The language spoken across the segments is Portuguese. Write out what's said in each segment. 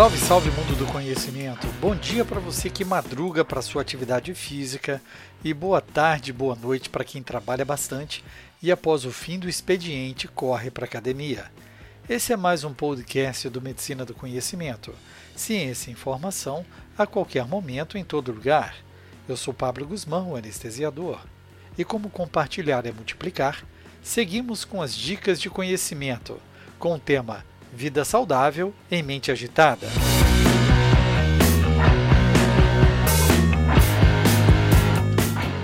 Salve, salve mundo do conhecimento. Bom dia para você que madruga para sua atividade física e boa tarde, boa noite para quem trabalha bastante e após o fim do expediente corre para academia. Esse é mais um podcast do Medicina do Conhecimento. Ciência e informação a qualquer momento em todo lugar. Eu sou Pablo Guzmão, o anestesiador. E como compartilhar é multiplicar, seguimos com as dicas de conhecimento, com o tema Vida saudável em mente agitada.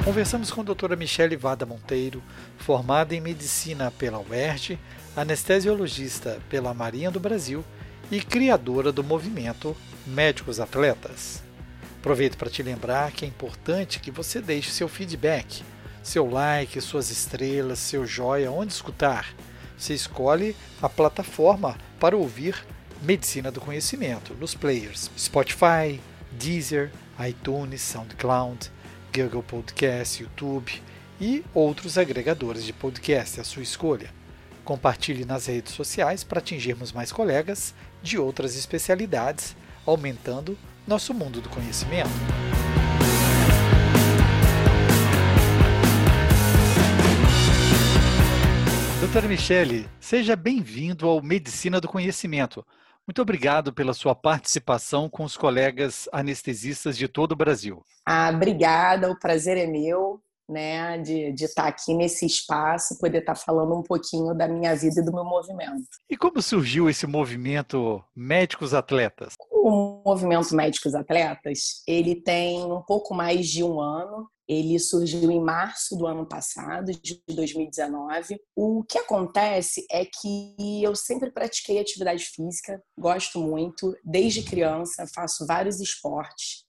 Conversamos com a doutora Michele Vada Monteiro, formada em medicina pela UERJ, anestesiologista pela Marinha do Brasil e criadora do movimento Médicos Atletas. Aproveito para te lembrar que é importante que você deixe seu feedback, seu like, suas estrelas, seu joia, onde escutar você escolhe a plataforma para ouvir Medicina do Conhecimento nos players Spotify, Deezer, iTunes, SoundCloud, Google Podcast, YouTube e outros agregadores de podcast, a sua escolha. Compartilhe nas redes sociais para atingirmos mais colegas de outras especialidades, aumentando nosso mundo do conhecimento. Doutora Michele, seja bem-vindo ao Medicina do Conhecimento. Muito obrigado pela sua participação com os colegas anestesistas de todo o Brasil. Ah, obrigada, o prazer é meu, né, de, de estar aqui nesse espaço, poder estar falando um pouquinho da minha vida e do meu movimento. E como surgiu esse movimento Médicos Atletas? O movimento Médicos Atletas, ele tem um pouco mais de um ano, ele surgiu em março do ano passado, de 2019. O que acontece é que eu sempre pratiquei atividade física, gosto muito, desde criança, faço vários esportes,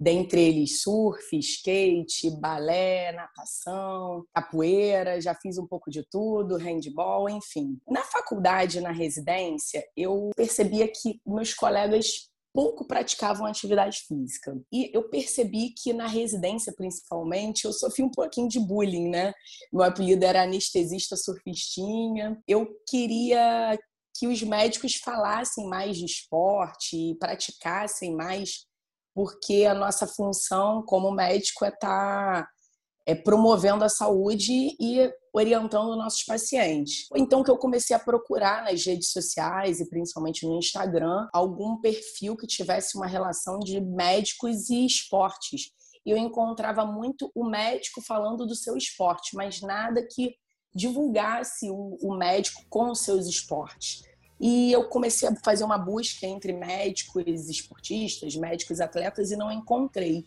dentre eles surf, skate, balé, natação, capoeira, já fiz um pouco de tudo, handball, enfim. Na faculdade, na residência, eu percebia que meus colegas pouco praticavam atividade física. E eu percebi que na residência, principalmente, eu sofri um pouquinho de bullying, né? Meu apelido era anestesista surfistinha. Eu queria que os médicos falassem mais de esporte e praticassem mais, porque a nossa função como médico é estar tá, é, promovendo a saúde e orientando nossos pacientes. Então que eu comecei a procurar nas redes sociais e principalmente no Instagram algum perfil que tivesse uma relação de médicos e esportes. E eu encontrava muito o médico falando do seu esporte, mas nada que divulgasse o, o médico com os seus esportes. E eu comecei a fazer uma busca entre médicos esportistas, médicos atletas e não encontrei.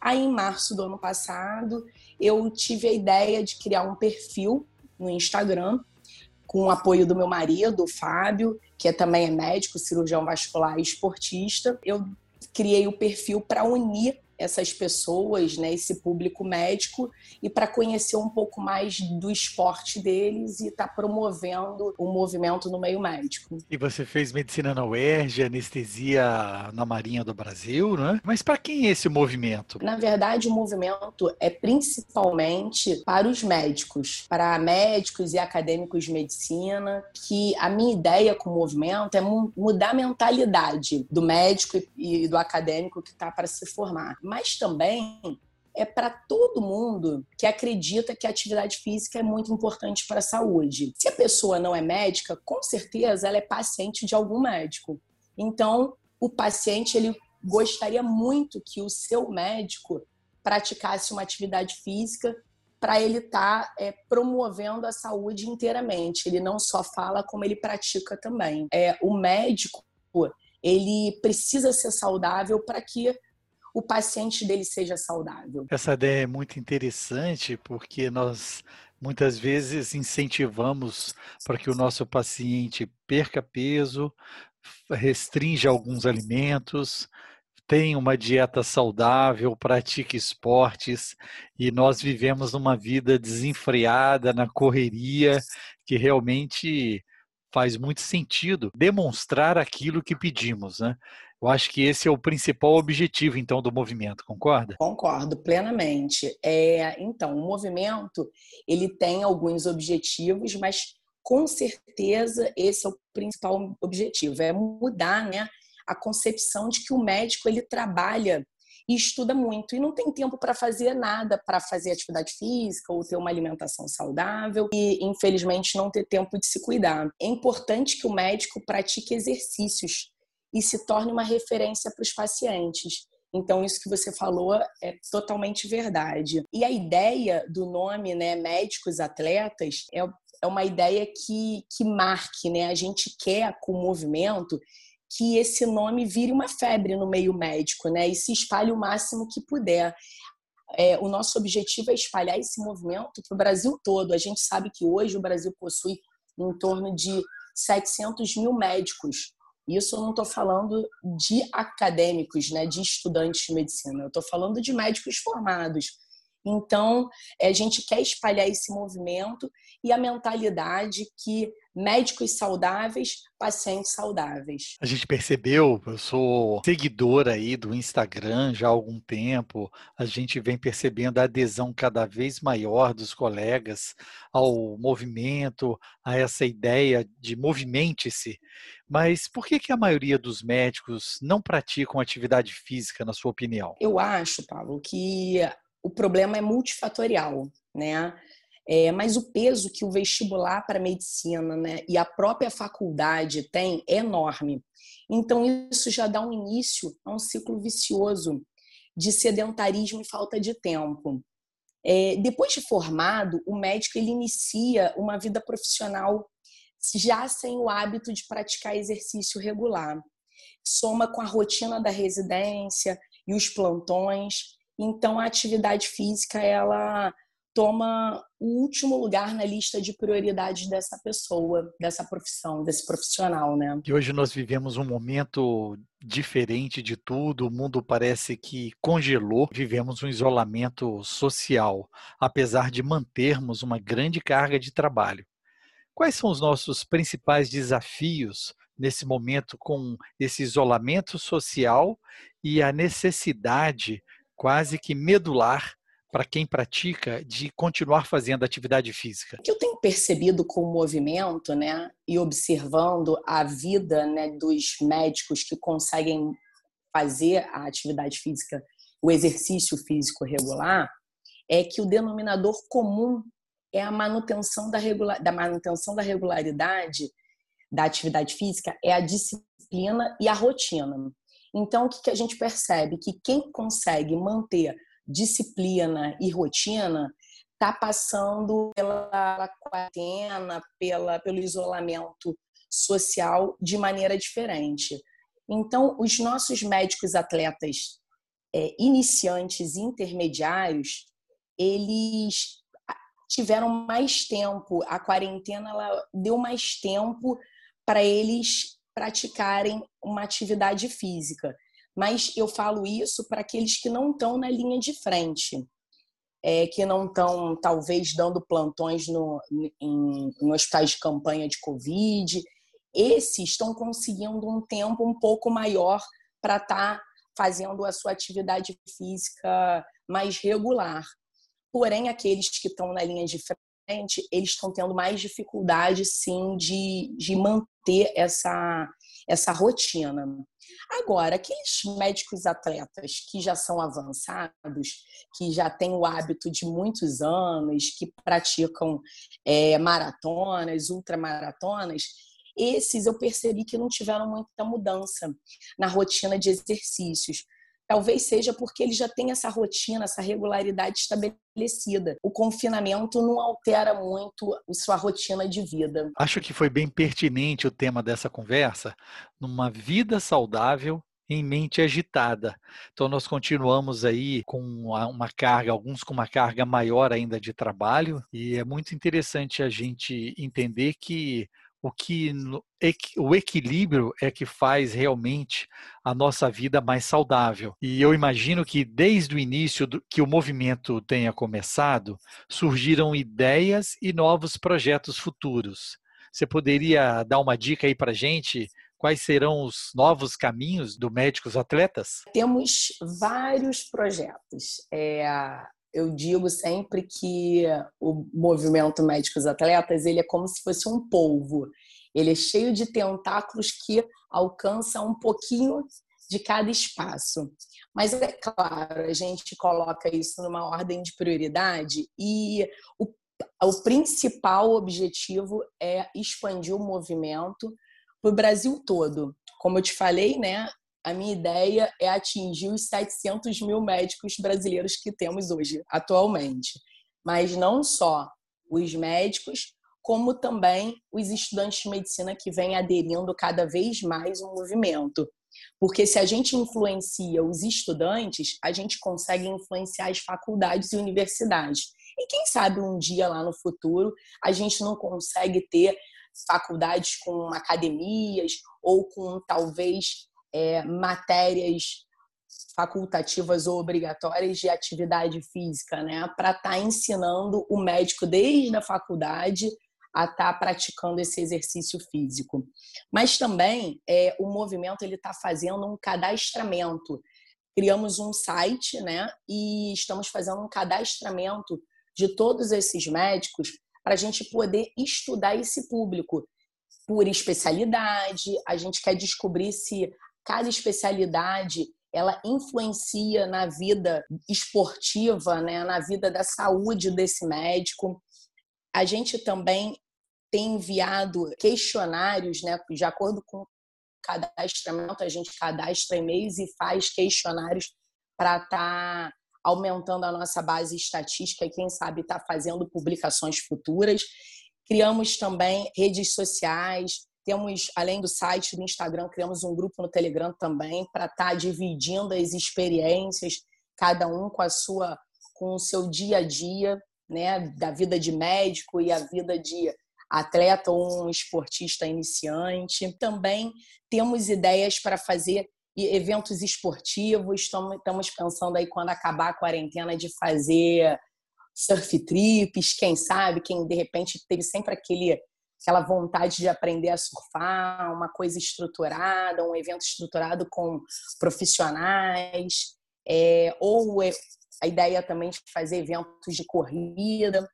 Aí, em março do ano passado, eu tive a ideia de criar um perfil no Instagram, com o apoio do meu marido, o Fábio, que é, também é médico, cirurgião vascular e esportista. Eu criei o perfil para unir essas pessoas, né, esse público médico, e para conhecer um pouco mais do esporte deles e estar tá promovendo o movimento no meio médico. E você fez medicina na UERJ, anestesia na Marinha do Brasil, né? Mas para quem é esse movimento? Na verdade, o movimento é principalmente para os médicos, para médicos e acadêmicos de medicina, que a minha ideia com o movimento é mudar a mentalidade do médico e do acadêmico que está para se formar mas também é para todo mundo que acredita que a atividade física é muito importante para a saúde. Se a pessoa não é médica, com certeza ela é paciente de algum médico. Então, o paciente ele gostaria muito que o seu médico praticasse uma atividade física para ele estar tá, é, promovendo a saúde inteiramente. Ele não só fala, como ele pratica também. É, o médico ele precisa ser saudável para que o paciente dele seja saudável. Essa ideia é muito interessante porque nós muitas vezes incentivamos para que o nosso paciente perca peso, restrinja alguns alimentos, tenha uma dieta saudável, pratique esportes e nós vivemos uma vida desenfreada na correria que realmente faz muito sentido demonstrar aquilo que pedimos, né? Eu acho que esse é o principal objetivo, então, do movimento, concorda? Concordo plenamente. É, então, o movimento ele tem alguns objetivos, mas com certeza esse é o principal objetivo, é mudar né, a concepção de que o médico ele trabalha e estuda muito e não tem tempo para fazer nada, para fazer atividade física ou ter uma alimentação saudável e, infelizmente, não ter tempo de se cuidar. É importante que o médico pratique exercícios e se torne uma referência para os pacientes. Então, isso que você falou é totalmente verdade. E a ideia do nome, né, médicos atletas, é, é uma ideia que, que marque, né? A gente quer, com o movimento, que esse nome vire uma febre no meio médico, né? E se espalhe o máximo que puder. É, o nosso objetivo é espalhar esse movimento para o Brasil todo. A gente sabe que hoje o Brasil possui em torno de 700 mil médicos. Isso eu não estou falando de acadêmicos, né, de estudantes de medicina. Eu estou falando de médicos formados. Então, é, a gente quer espalhar esse movimento e a mentalidade que médicos saudáveis, pacientes saudáveis. A gente percebeu, eu sou seguidora aí do Instagram já há algum tempo, a gente vem percebendo a adesão cada vez maior dos colegas ao movimento, a essa ideia de movimente-se. Mas por que, que a maioria dos médicos não praticam atividade física, na sua opinião? Eu acho, Paulo, que o problema é multifatorial, né? É, mas o peso que o vestibular para medicina né, e a própria faculdade tem é enorme. Então, isso já dá um início a um ciclo vicioso de sedentarismo e falta de tempo. É, depois de formado, o médico ele inicia uma vida profissional já sem o hábito de praticar exercício regular. Soma com a rotina da residência e os plantões. Então, a atividade física ela toma o último lugar na lista de prioridades dessa pessoa, dessa profissão, desse profissional, né? E hoje nós vivemos um momento diferente de tudo, o mundo parece que congelou, vivemos um isolamento social, apesar de mantermos uma grande carga de trabalho. Quais são os nossos principais desafios nesse momento com esse isolamento social e a necessidade quase que medular para quem pratica de continuar fazendo atividade física? O que eu tenho percebido com o movimento, né, e observando a vida, né, dos médicos que conseguem fazer a atividade física, o exercício físico regular, é que o denominador comum é a manutenção da, regular, da manutenção da regularidade da atividade física, é a disciplina e a rotina. Então, o que a gente percebe? Que quem consegue manter disciplina e rotina está passando pela quarentena, pela, pelo isolamento social de maneira diferente. Então, os nossos médicos atletas é, iniciantes e intermediários, eles tiveram mais tempo, a quarentena ela deu mais tempo para eles praticarem uma atividade física mas eu falo isso para aqueles que não estão na linha de frente, é, que não estão, talvez, dando plantões no, em, em hospitais de campanha de Covid. Esses estão conseguindo um tempo um pouco maior para estar tá fazendo a sua atividade física mais regular. Porém, aqueles que estão na linha de eles estão tendo mais dificuldade, sim, de, de manter essa, essa rotina. Agora, aqueles médicos atletas que já são avançados, que já têm o hábito de muitos anos, que praticam é, maratonas, ultramaratonas, esses eu percebi que não tiveram muita mudança na rotina de exercícios. Talvez seja porque ele já tem essa rotina, essa regularidade estabelecida. O confinamento não altera muito a sua rotina de vida. Acho que foi bem pertinente o tema dessa conversa, numa vida saudável em mente agitada. Então nós continuamos aí com uma carga, alguns com uma carga maior ainda de trabalho, e é muito interessante a gente entender que o que o equilíbrio é que faz realmente a nossa vida mais saudável. E eu imagino que desde o início que o movimento tenha começado, surgiram ideias e novos projetos futuros. Você poderia dar uma dica aí para gente? Quais serão os novos caminhos do Médicos Atletas? Temos vários projetos. É, eu digo sempre que o movimento Médicos Atletas ele é como se fosse um polvo. Ele é cheio de tentáculos que alcança um pouquinho de cada espaço. Mas é claro, a gente coloca isso numa ordem de prioridade e o, o principal objetivo é expandir o movimento para o Brasil todo. Como eu te falei, né, a minha ideia é atingir os 700 mil médicos brasileiros que temos hoje, atualmente. Mas não só os médicos, como também os estudantes de medicina que vêm aderindo cada vez mais ao movimento. Porque se a gente influencia os estudantes, a gente consegue influenciar as faculdades e universidades. E quem sabe um dia lá no futuro a gente não consegue ter faculdades com academias ou com talvez é, matérias facultativas ou obrigatórias de atividade física, né? Para estar tá ensinando o médico desde a faculdade a estar tá praticando esse exercício físico. Mas também é, o movimento ele está fazendo um cadastramento. Criamos um site, né? E estamos fazendo um cadastramento de todos esses médicos para a gente poder estudar esse público por especialidade. A gente quer descobrir se cada especialidade ela influencia na vida esportiva, né, na vida da saúde desse médico. A gente também tem enviado questionários, né, de acordo com o cadastramento, a gente cadastra e-mails e faz questionários para estar tá aumentando a nossa base estatística e, quem sabe, estar tá fazendo publicações futuras. Criamos também redes sociais, temos, além do site do Instagram, criamos um grupo no Telegram também para estar tá dividindo as experiências, cada um com a sua, com o seu dia a dia, né, da vida de médico e a vida de atleta ou um esportista iniciante. Também temos ideias para fazer eventos esportivos. Estamos pensando aí quando acabar a quarentena de fazer surf trips, quem sabe, quem de repente teve sempre aquele aquela vontade de aprender a surfar, uma coisa estruturada, um evento estruturado com profissionais, é, ou a ideia também de fazer eventos de corrida,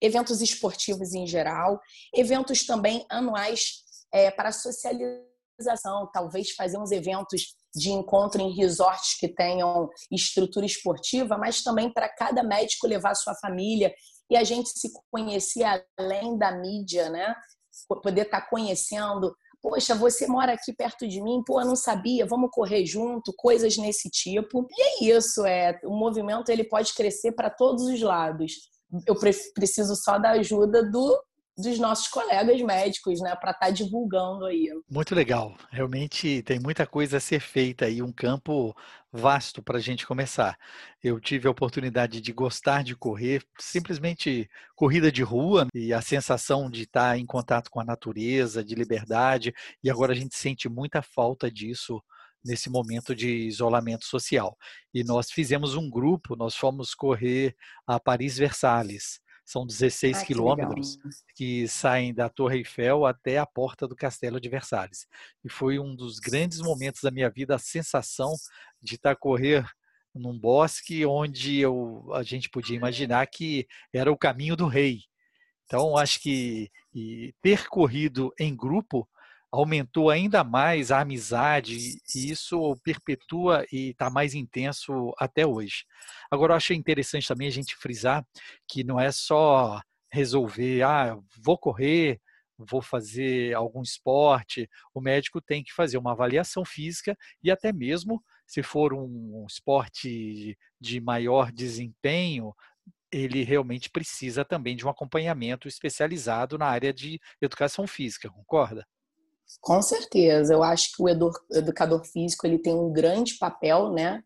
eventos esportivos em geral, eventos também anuais é, para socialização, talvez fazer uns eventos de encontro em resorts que tenham estrutura esportiva, mas também para cada médico levar sua família e a gente se conhecer além da mídia, né? Poder estar tá conhecendo. Poxa, você mora aqui perto de mim, pô, eu não sabia, vamos correr junto, coisas nesse tipo. E é isso, é, o movimento ele pode crescer para todos os lados. Eu preciso só da ajuda do dos nossos colegas médicos, né, para estar tá divulgando aí. Muito legal. Realmente tem muita coisa a ser feita aí, um campo vasto para a gente começar. Eu tive a oportunidade de gostar de correr, simplesmente corrida de rua e a sensação de estar tá em contato com a natureza, de liberdade, e agora a gente sente muita falta disso nesse momento de isolamento social. E nós fizemos um grupo, nós fomos correr a Paris Versalhes são 16 ah, quilômetros que, que, saem da Torre Eiffel até a porta do Castelo de Versalhes. E foi um dos grandes momentos da minha vida, a sensação de estar a correr num bosque onde eu, a gente podia imaginar que era o caminho do rei. Então, acho que ter corrido em grupo aumentou ainda mais a amizade e isso perpetua e está mais intenso até hoje. Agora, eu achei interessante também a gente frisar que não é só resolver, ah, vou correr, vou fazer algum esporte, o médico tem que fazer uma avaliação física e até mesmo se for um esporte de maior desempenho, ele realmente precisa também de um acompanhamento especializado na área de educação física, concorda? Com certeza, eu acho que o educador físico ele tem um grande papel, né?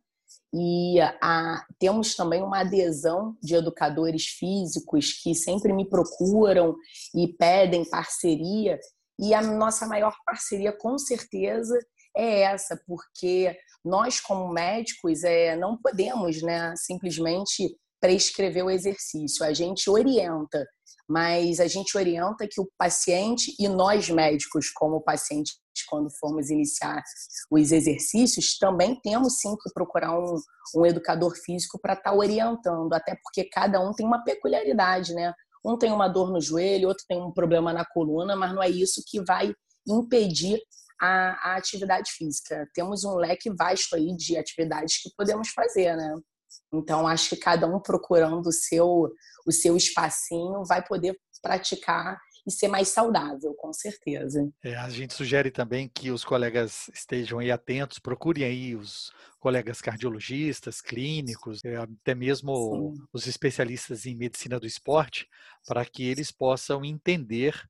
E a, temos também uma adesão de educadores físicos que sempre me procuram e pedem parceria. E a nossa maior parceria, com certeza, é essa, porque nós, como médicos, é, não podemos né, simplesmente prescrever o exercício, a gente orienta mas a gente orienta que o paciente e nós médicos, como pacientes, quando formos iniciar os exercícios, também temos sim que procurar um, um educador físico para estar tá orientando, até porque cada um tem uma peculiaridade, né? um tem uma dor no joelho, outro tem um problema na coluna, mas não é isso que vai impedir a, a atividade física. Temos um leque vasto aí de atividades que podemos fazer, né? Então, acho que cada um procurando o seu, o seu espacinho vai poder praticar e ser mais saudável, com certeza. É, a gente sugere também que os colegas estejam aí atentos, procurem aí os colegas cardiologistas, clínicos, é, até mesmo Sim. os especialistas em medicina do esporte, para que eles possam entender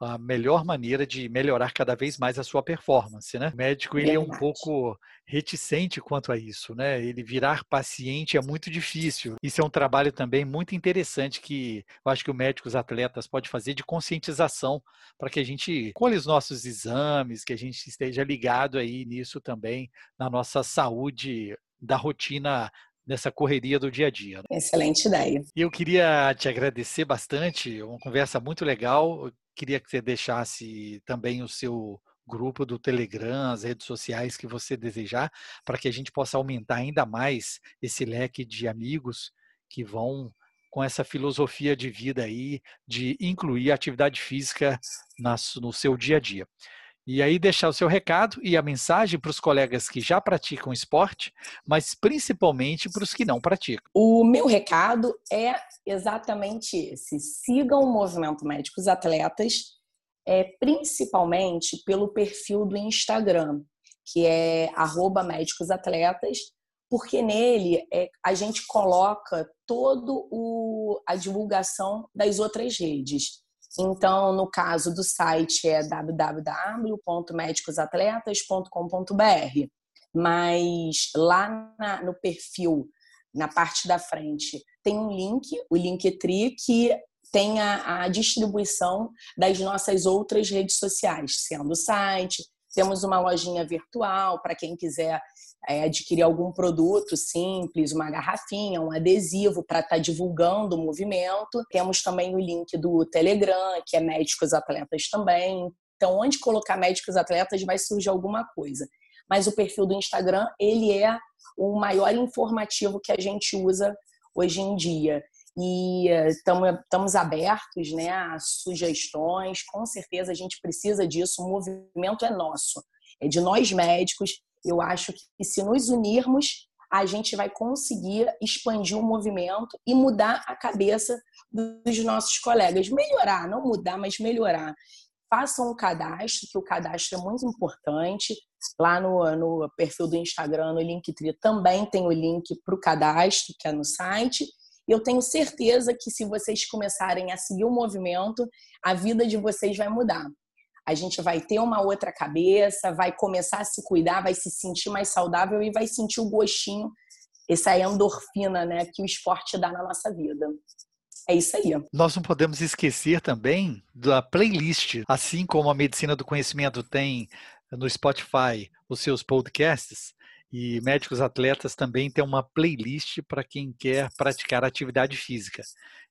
a melhor maneira de melhorar cada vez mais a sua performance, né? O médico ele é um pouco reticente quanto a isso, né? Ele virar paciente é muito difícil. Isso é um trabalho também muito interessante que eu acho que o médico, os atletas pode fazer de conscientização para que a gente colhe os nossos exames, que a gente esteja ligado aí nisso também na nossa saúde da rotina nessa correria do dia a dia. Né? Excelente ideia. E eu queria te agradecer bastante, uma conversa muito legal. Eu queria que você deixasse também o seu grupo do Telegram, as redes sociais que você desejar, para que a gente possa aumentar ainda mais esse leque de amigos que vão com essa filosofia de vida aí de incluir a atividade física no seu dia a dia. E aí deixar o seu recado e a mensagem para os colegas que já praticam esporte, mas principalmente para os que não praticam. O meu recado é exatamente esse: sigam o movimento Médicos Atletas, é, principalmente pelo perfil do Instagram, que é @médicosatletas, porque nele é, a gente coloca todo o, a divulgação das outras redes. Então, no caso do site é www.medicosatletas.com.br, mas lá na, no perfil, na parte da frente, tem um link, o Linktree, que tem a, a distribuição das nossas outras redes sociais, sendo o site, temos uma lojinha virtual para quem quiser é, adquirir algum produto simples, uma garrafinha, um adesivo para estar tá divulgando o movimento. Temos também o link do Telegram, que é Médicos Atletas também. Então, onde colocar Médicos Atletas vai surgir alguma coisa. Mas o perfil do Instagram, ele é o maior informativo que a gente usa hoje em dia. E estamos abertos né, a sugestões, com certeza a gente precisa disso, o movimento é nosso, é de nós médicos, eu acho que se nos unirmos, a gente vai conseguir expandir o movimento e mudar a cabeça dos nossos colegas. Melhorar, não mudar, mas melhorar. Façam um cadastro, que o cadastro é muito importante. Lá no, no perfil do Instagram, no Linktree, também tem o link para o cadastro, que é no site. Eu tenho certeza que se vocês começarem a seguir o movimento, a vida de vocês vai mudar a gente vai ter uma outra cabeça, vai começar a se cuidar, vai se sentir mais saudável e vai sentir o gostinho, essa endorfina, né, que o esporte dá na nossa vida. É isso aí. Nós não podemos esquecer também da playlist, assim como a medicina do conhecimento tem no Spotify os seus podcasts, e médicos atletas também tem uma playlist para quem quer praticar atividade física.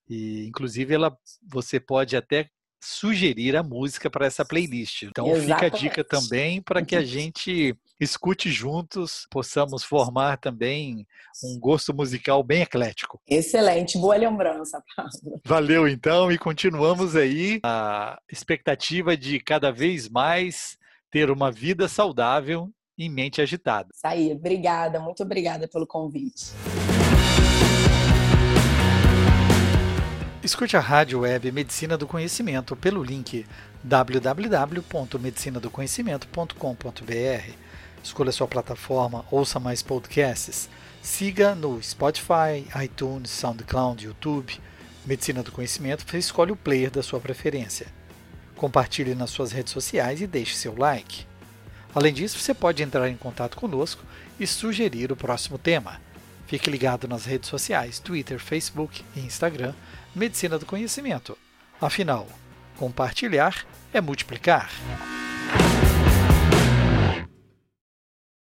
E inclusive ela você pode até sugerir a música para essa playlist. Então Exatamente. fica a dica também para que a gente escute juntos, possamos formar também um gosto musical bem eclético. Excelente, boa lembrança, Pablo. Valeu então e continuamos aí a expectativa de cada vez mais ter uma vida saudável em mente agitada. Isso aí, obrigada, muito obrigada pelo convite. Escute a rádio web Medicina do Conhecimento pelo link www.medicinadoconhecimento.com.br. Escolha sua plataforma, ouça mais podcasts. Siga no Spotify, iTunes, SoundCloud, YouTube. Medicina do Conhecimento, você escolhe o player da sua preferência. Compartilhe nas suas redes sociais e deixe seu like. Além disso, você pode entrar em contato conosco e sugerir o próximo tema. Fique ligado nas redes sociais, Twitter, Facebook e Instagram medicina do conhecimento. Afinal, compartilhar é multiplicar.